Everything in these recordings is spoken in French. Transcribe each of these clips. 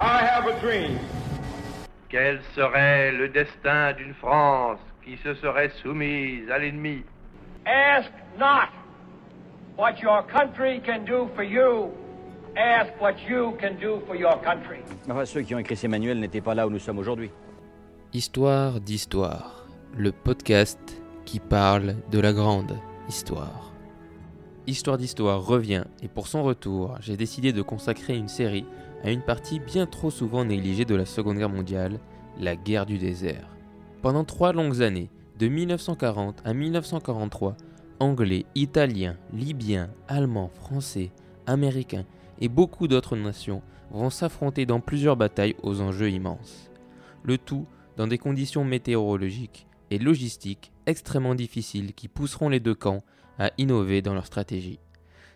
I have a dream. Quel serait le destin d'une France qui se serait soumise à l'ennemi? Ask not what your country can do for you. Ask what you can do for your country. Enfin, ceux qui ont écrit ces manuels n'étaient pas là où nous sommes aujourd'hui. Histoire d'histoire, le podcast qui parle de la grande histoire. Histoire d'histoire revient et pour son retour, j'ai décidé de consacrer une série à une partie bien trop souvent négligée de la Seconde Guerre mondiale, la guerre du désert. Pendant trois longues années, de 1940 à 1943, Anglais, Italiens, Libyens, Allemands, Français, Américains et beaucoup d'autres nations vont s'affronter dans plusieurs batailles aux enjeux immenses. Le tout dans des conditions météorologiques et logistiques extrêmement difficiles qui pousseront les deux camps à innover dans leur stratégie.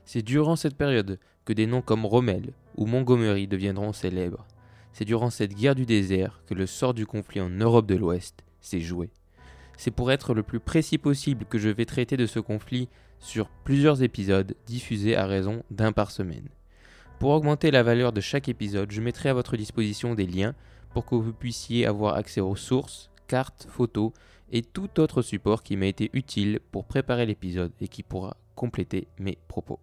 C'est durant cette période que des noms comme Rommel ou Montgomery deviendront célèbres. C'est durant cette guerre du désert que le sort du conflit en Europe de l'Ouest s'est joué. C'est pour être le plus précis possible que je vais traiter de ce conflit sur plusieurs épisodes diffusés à raison d'un par semaine. Pour augmenter la valeur de chaque épisode, je mettrai à votre disposition des liens pour que vous puissiez avoir accès aux sources, cartes, photos et tout autre support qui m'a été utile pour préparer l'épisode et qui pourra compléter mes propos.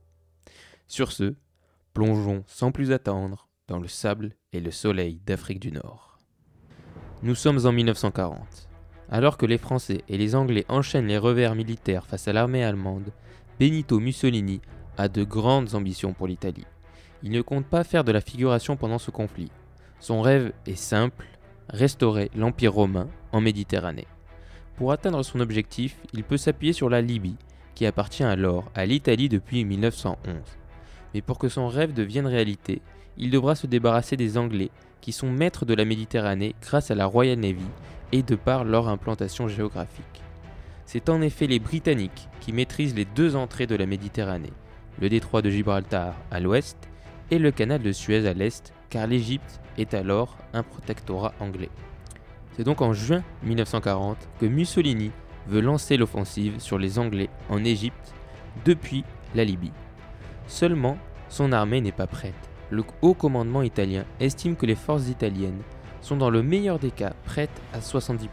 Sur ce, plongeons sans plus attendre dans le sable et le soleil d'Afrique du Nord. Nous sommes en 1940. Alors que les Français et les Anglais enchaînent les revers militaires face à l'armée allemande, Benito Mussolini a de grandes ambitions pour l'Italie. Il ne compte pas faire de la figuration pendant ce conflit. Son rêve est simple, restaurer l'Empire romain en Méditerranée. Pour atteindre son objectif, il peut s'appuyer sur la Libye, qui appartient alors à l'Italie depuis 1911. Mais pour que son rêve devienne réalité, il devra se débarrasser des Anglais, qui sont maîtres de la Méditerranée grâce à la Royal Navy et de par leur implantation géographique. C'est en effet les Britanniques qui maîtrisent les deux entrées de la Méditerranée, le détroit de Gibraltar à l'ouest et le canal de Suez à l'est, car l'Égypte est alors un protectorat anglais. C'est donc en juin 1940 que Mussolini veut lancer l'offensive sur les Anglais en Égypte depuis la Libye. Seulement, son armée n'est pas prête. Le haut commandement italien estime que les forces italiennes sont dans le meilleur des cas prêtes à 70%.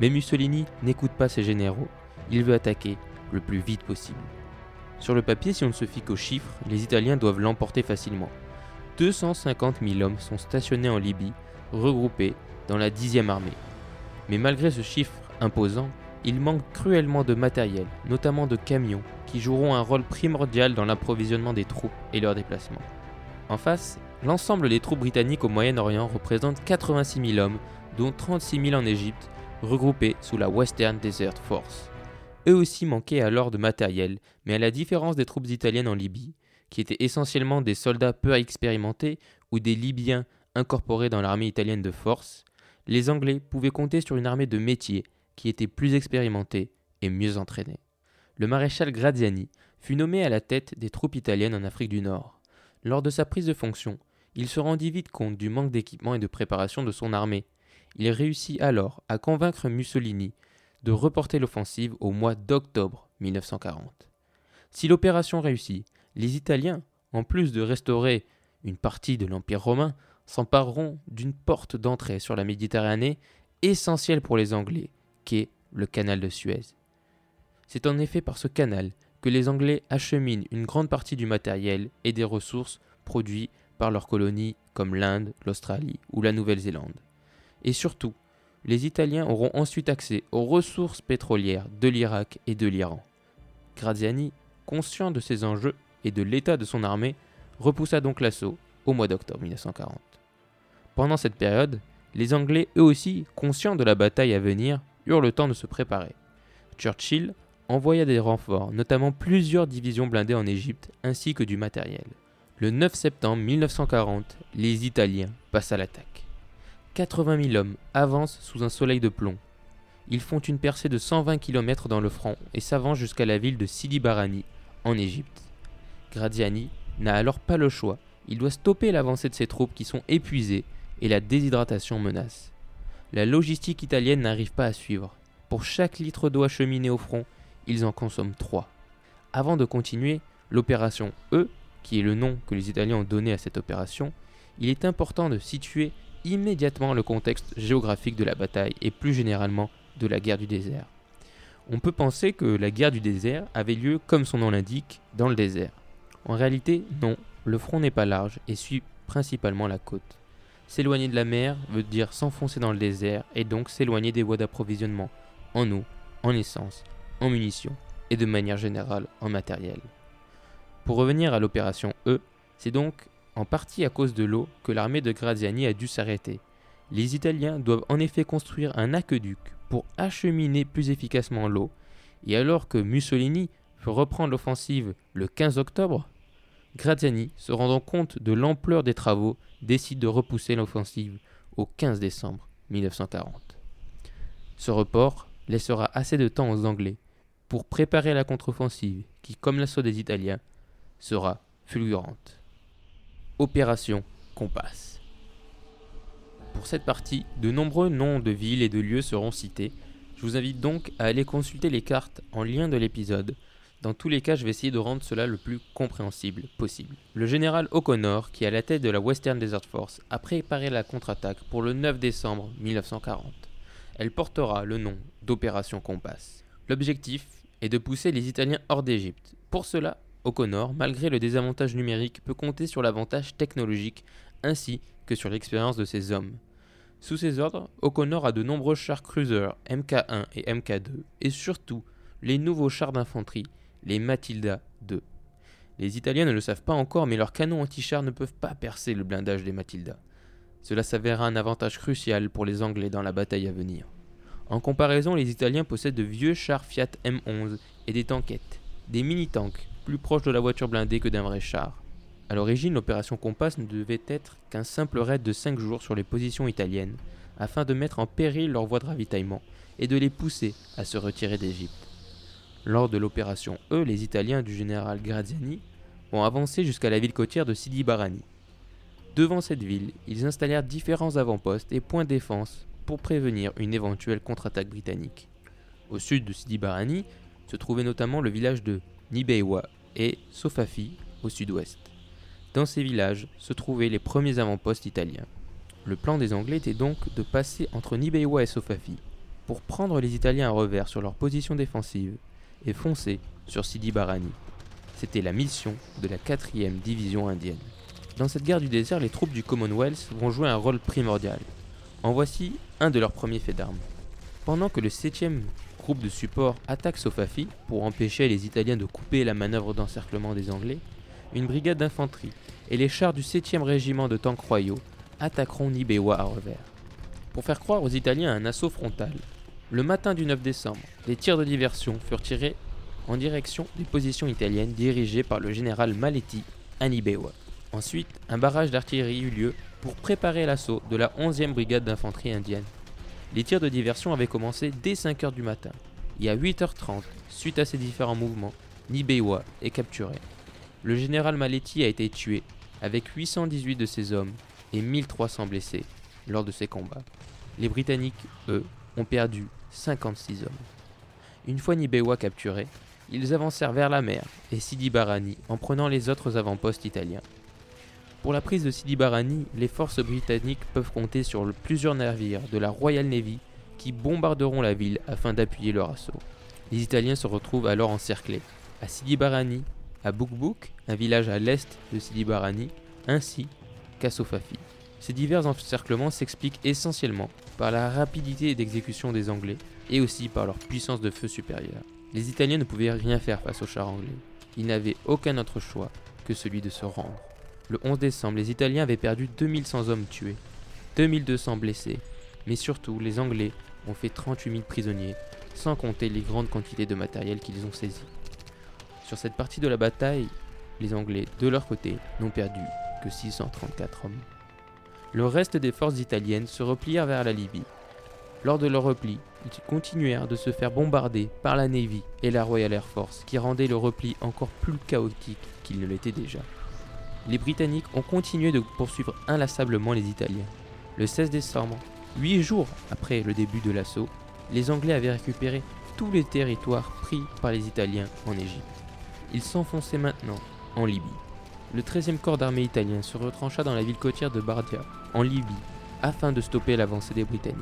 Mais Mussolini n'écoute pas ses généraux, il veut attaquer le plus vite possible. Sur le papier, si on ne se fie qu'aux chiffres, les Italiens doivent l'emporter facilement. 250 000 hommes sont stationnés en Libye, regroupés dans la 10e armée. Mais malgré ce chiffre imposant, il manque cruellement de matériel, notamment de camions, qui joueront un rôle primordial dans l'approvisionnement des troupes et leur déplacement. En face, l'ensemble des troupes britanniques au Moyen-Orient représente 86 000 hommes, dont 36 000 en Égypte, regroupés sous la Western Desert Force. Eux aussi manquaient alors de matériel, mais à la différence des troupes italiennes en Libye, qui étaient essentiellement des soldats peu expérimentés ou des Libyens incorporés dans l'armée italienne de force, les Anglais pouvaient compter sur une armée de métier qui était plus expérimentée et mieux entraînée. Le maréchal Graziani fut nommé à la tête des troupes italiennes en Afrique du Nord. Lors de sa prise de fonction, il se rendit vite compte du manque d'équipement et de préparation de son armée. Il réussit alors à convaincre Mussolini de reporter l'offensive au mois d'octobre 1940. Si l'opération réussit, les Italiens, en plus de restaurer une partie de l'Empire romain, s'empareront d'une porte d'entrée sur la Méditerranée essentielle pour les Anglais, qu'est le canal de Suez. C'est en effet par ce canal que les Anglais acheminent une grande partie du matériel et des ressources produits par leurs colonies comme l'Inde, l'Australie ou la Nouvelle-Zélande. Et surtout, les Italiens auront ensuite accès aux ressources pétrolières de l'Irak et de l'Iran. Graziani, conscient de ces enjeux et de l'état de son armée, repoussa donc l'assaut au mois d'octobre 1940. Pendant cette période, les Anglais, eux aussi, conscients de la bataille à venir, eurent le temps de se préparer. Churchill envoya des renforts, notamment plusieurs divisions blindées en Égypte, ainsi que du matériel. Le 9 septembre 1940, les Italiens passent à l'attaque. 80 000 hommes avancent sous un soleil de plomb. Ils font une percée de 120 km dans le front et s'avancent jusqu'à la ville de Sidi Barani, en Égypte. Graziani n'a alors pas le choix. Il doit stopper l'avancée de ses troupes qui sont épuisées et la déshydratation menace. La logistique italienne n'arrive pas à suivre. Pour chaque litre d'eau acheminé au front, ils en consomment 3. Avant de continuer, l'opération E, qui est le nom que les Italiens ont donné à cette opération, il est important de situer immédiatement le contexte géographique de la bataille et plus généralement de la guerre du désert. On peut penser que la guerre du désert avait lieu, comme son nom l'indique, dans le désert. En réalité, non, le front n'est pas large et suit principalement la côte. S'éloigner de la mer veut dire s'enfoncer dans le désert et donc s'éloigner des voies d'approvisionnement en eau, en essence, en munitions et de manière générale en matériel. Pour revenir à l'opération E, c'est donc en partie à cause de l'eau que l'armée de Graziani a dû s'arrêter. Les Italiens doivent en effet construire un aqueduc pour acheminer plus efficacement l'eau, et alors que Mussolini veut reprendre l'offensive le 15 octobre, Graziani, se rendant compte de l'ampleur des travaux, décide de repousser l'offensive au 15 décembre 1940. Ce report laissera assez de temps aux Anglais pour préparer la contre-offensive qui, comme l'assaut des Italiens, sera fulgurante. Opération Compass. Pour cette partie, de nombreux noms de villes et de lieux seront cités. Je vous invite donc à aller consulter les cartes en lien de l'épisode. Dans tous les cas, je vais essayer de rendre cela le plus compréhensible possible. Le général O'Connor, qui est à la tête de la Western Desert Force, a préparé la contre-attaque pour le 9 décembre 1940. Elle portera le nom d'Opération Compass. L'objectif est de pousser les Italiens hors d'Égypte. Pour cela, O'Connor, malgré le désavantage numérique, peut compter sur l'avantage technologique ainsi que sur l'expérience de ses hommes. Sous ses ordres, O'Connor a de nombreux chars cruisers MK1 et MK2 et surtout les nouveaux chars d'infanterie, les Matilda II. Les Italiens ne le savent pas encore, mais leurs canons anti-chars ne peuvent pas percer le blindage des Matilda. Cela s'avérera un avantage crucial pour les Anglais dans la bataille à venir. En comparaison, les Italiens possèdent de vieux chars Fiat M11 et des tankettes, des mini-tanks plus proches de la voiture blindée que d'un vrai char. A l'origine, l'opération Compass ne devait être qu'un simple raid de 5 jours sur les positions italiennes, afin de mettre en péril leur voie de ravitaillement et de les pousser à se retirer d'Égypte. Lors de l'opération E, les Italiens du général Graziani ont avancé jusqu'à la ville côtière de Sidi Barani. Devant cette ville, ils installèrent différents avant-postes et points de défense pour prévenir une éventuelle contre-attaque britannique. Au sud de Sidi Barani se trouvait notamment le village de Nibewa et Sofafi au sud-ouest. Dans ces villages se trouvaient les premiers avant-postes italiens. Le plan des Anglais était donc de passer entre Nibewa et Sofafi pour prendre les Italiens à revers sur leur position défensive et foncer sur Sidi Barani. C'était la mission de la 4e division indienne. Dans cette guerre du désert, les troupes du Commonwealth vont jouer un rôle primordial. En voici un de leurs premiers faits d'armes. Pendant que le 7e groupe de support attaque Sofafi pour empêcher les Italiens de couper la manœuvre d'encerclement des Anglais, une brigade d'infanterie et les chars du 7e régiment de tanks royaux attaqueront Nibewa à revers. Pour faire croire aux Italiens un assaut frontal, le matin du 9 décembre, des tirs de diversion furent tirés en direction des positions italiennes dirigées par le général Maletti à. Ensuite, un barrage d'artillerie eut lieu pour préparer l'assaut de la 11e brigade d'infanterie indienne. Les tirs de diversion avaient commencé dès 5h du matin. Et à 8h30, suite à ces différents mouvements, Nibewa est capturé. Le général Maletti a été tué, avec 818 de ses hommes et 1300 blessés lors de ces combats. Les Britanniques, eux, ont perdu 56 hommes. Une fois Nibewa capturé, ils avancèrent vers la mer et Sidi Barani en prenant les autres avant-postes italiens. Pour la prise de Sidi Barani, les forces britanniques peuvent compter sur plusieurs navires de la Royal Navy qui bombarderont la ville afin d'appuyer leur assaut. Les Italiens se retrouvent alors encerclés à Sidi Barani, à Bukbuk, un village à l'est de Sidi Barani, ainsi qu'à Sofafi. Ces divers encerclements s'expliquent essentiellement par la rapidité d'exécution des Anglais et aussi par leur puissance de feu supérieure. Les Italiens ne pouvaient rien faire face aux chars anglais. Ils n'avaient aucun autre choix que celui de se rendre. Le 11 décembre, les Italiens avaient perdu 2100 hommes tués, 2200 blessés, mais surtout les Anglais ont fait 38 000 prisonniers, sans compter les grandes quantités de matériel qu'ils ont saisi. Sur cette partie de la bataille, les Anglais, de leur côté, n'ont perdu que 634 hommes. Le reste des forces italiennes se replièrent vers la Libye. Lors de leur repli, ils continuèrent de se faire bombarder par la Navy et la Royal Air Force, qui rendaient le repli encore plus chaotique qu'il ne l'était déjà. Les Britanniques ont continué de poursuivre inlassablement les Italiens. Le 16 décembre, huit jours après le début de l'assaut, les Anglais avaient récupéré tous les territoires pris par les Italiens en Égypte. Ils s'enfonçaient maintenant en Libye. Le 13e corps d'armée italien se retrancha dans la ville côtière de Bardia, en Libye, afin de stopper l'avancée des Britanniques.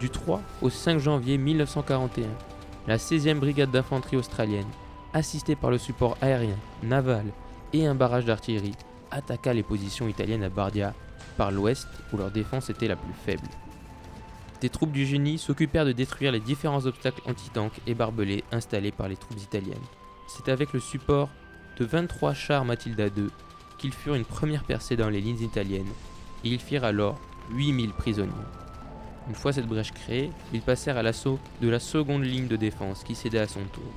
Du 3 au 5 janvier 1941, la 16e brigade d'infanterie australienne, assistée par le support aérien, naval et un barrage d'artillerie, attaqua les positions italiennes à Bardia, par l'ouest où leur défense était la plus faible. Des troupes du génie s'occupèrent de détruire les différents obstacles anti-tanks et barbelés installés par les troupes italiennes. C'est avec le support de 23 chars Matilda II qu'ils furent une première percée dans les lignes italiennes, et ils firent alors 8000 prisonniers. Une fois cette brèche créée, ils passèrent à l'assaut de la seconde ligne de défense qui cédait à son tour.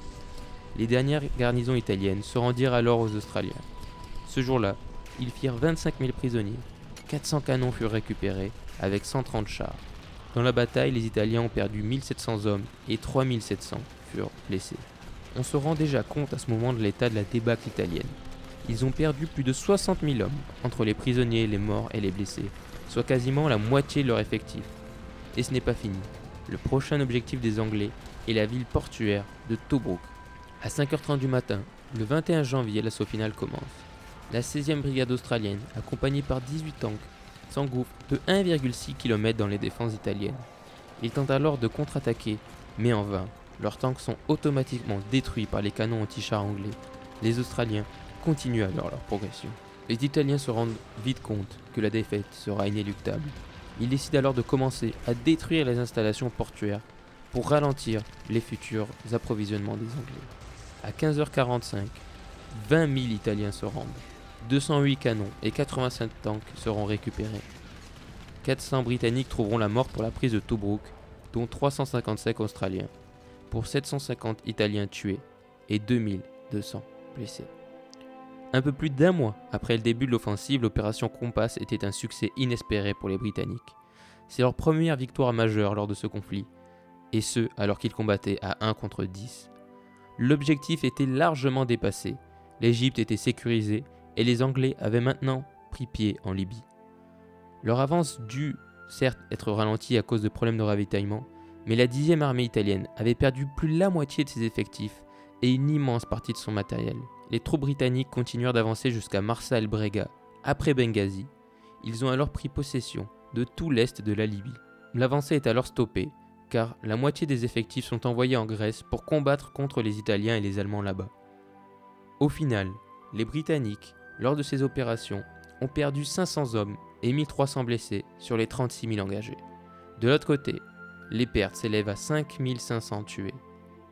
Les dernières garnisons italiennes se rendirent alors aux Australiens. Ce jour-là, ils firent 25 000 prisonniers. 400 canons furent récupérés, avec 130 chars. Dans la bataille, les Italiens ont perdu 1700 hommes et 3700 furent blessés. On se rend déjà compte à ce moment de l'état de la débâcle italienne. Ils ont perdu plus de 60 000 hommes, entre les prisonniers, les morts et les blessés, soit quasiment la moitié de leur effectif. Et ce n'est pas fini. Le prochain objectif des Anglais est la ville portuaire de Tobruk. À 5h30 du matin, le 21 janvier, l'assaut final commence. La 16e brigade australienne, accompagnée par 18 tanks, s'engouffre de 1,6 km dans les défenses italiennes. Ils tentent alors de contre-attaquer, mais en vain. Leurs tanks sont automatiquement détruits par les canons anti-chars anglais. Les Australiens continuent alors leur progression. Les Italiens se rendent vite compte que la défaite sera inéluctable. Ils décident alors de commencer à détruire les installations portuaires pour ralentir les futurs approvisionnements des Anglais. À 15h45, 20 000 Italiens se rendent. 208 canons et 85 tanks seront récupérés. 400 Britanniques trouveront la mort pour la prise de Tobruk, dont 355 Australiens, pour 750 Italiens tués et 2200 blessés. Un peu plus d'un mois après le début de l'offensive, l'opération Compass était un succès inespéré pour les Britanniques. C'est leur première victoire majeure lors de ce conflit, et ce alors qu'ils combattaient à 1 contre 10. L'objectif était largement dépassé, l'Égypte était sécurisée et les Anglais avaient maintenant pris pied en Libye. Leur avance dut certes être ralentie à cause de problèmes de ravitaillement, mais la dixième armée italienne avait perdu plus de la moitié de ses effectifs et une immense partie de son matériel. Les troupes britanniques continuèrent d'avancer jusqu'à Marsa el Brega, après Benghazi. Ils ont alors pris possession de tout l'est de la Libye. L'avancée est alors stoppée, car la moitié des effectifs sont envoyés en Grèce pour combattre contre les Italiens et les Allemands là-bas. Au final, les Britanniques lors de ces opérations, ont perdu 500 hommes et 1300 blessés sur les 36 000 engagés. De l'autre côté, les pertes s'élèvent à 5 500 tués,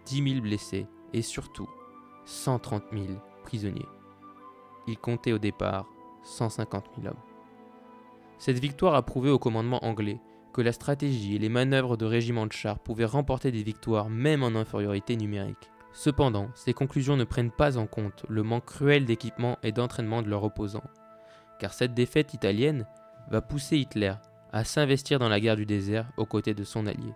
10 000 blessés et surtout 130 000 prisonniers. Il comptait au départ 150 000 hommes. Cette victoire a prouvé au commandement anglais que la stratégie et les manœuvres de régiments de chars pouvaient remporter des victoires même en infériorité numérique. Cependant, ces conclusions ne prennent pas en compte le manque cruel d'équipement et d'entraînement de leurs opposants, car cette défaite italienne va pousser Hitler à s'investir dans la guerre du désert aux côtés de son allié.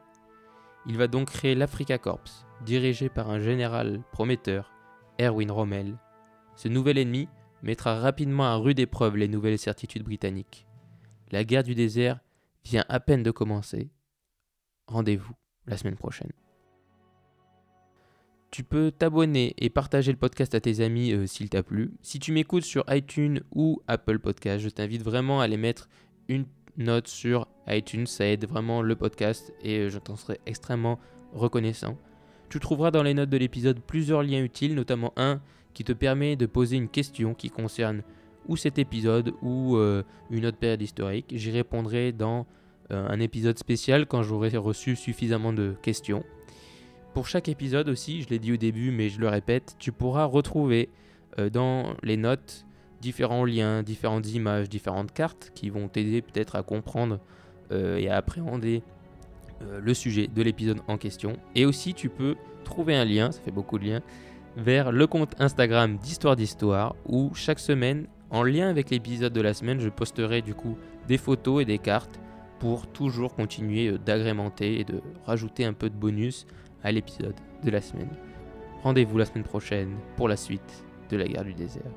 Il va donc créer l'Africa Corps, dirigé par un général prometteur, Erwin Rommel. Ce nouvel ennemi mettra rapidement à rude épreuve les nouvelles certitudes britanniques. La guerre du désert vient à peine de commencer. Rendez-vous la semaine prochaine. Tu peux t'abonner et partager le podcast à tes amis euh, s'il t'a plu. Si tu m'écoutes sur iTunes ou Apple Podcast, je t'invite vraiment à aller mettre une note sur iTunes. Ça aide vraiment le podcast et euh, je t'en serai extrêmement reconnaissant. Tu trouveras dans les notes de l'épisode plusieurs liens utiles, notamment un qui te permet de poser une question qui concerne ou cet épisode ou euh, une autre période historique. J'y répondrai dans un épisode spécial quand j'aurai reçu suffisamment de questions. Pour chaque épisode aussi, je l'ai dit au début mais je le répète, tu pourras retrouver euh, dans les notes différents liens, différentes images, différentes cartes qui vont t'aider peut-être à comprendre euh, et à appréhender euh, le sujet de l'épisode en question. Et aussi tu peux trouver un lien, ça fait beaucoup de liens, vers le compte Instagram d'Histoire d'Histoire où chaque semaine, en lien avec l'épisode de la semaine, je posterai du coup des photos et des cartes pour toujours continuer d'agrémenter et de rajouter un peu de bonus à l'épisode de la semaine. Rendez-vous la semaine prochaine pour la suite de la guerre du désert.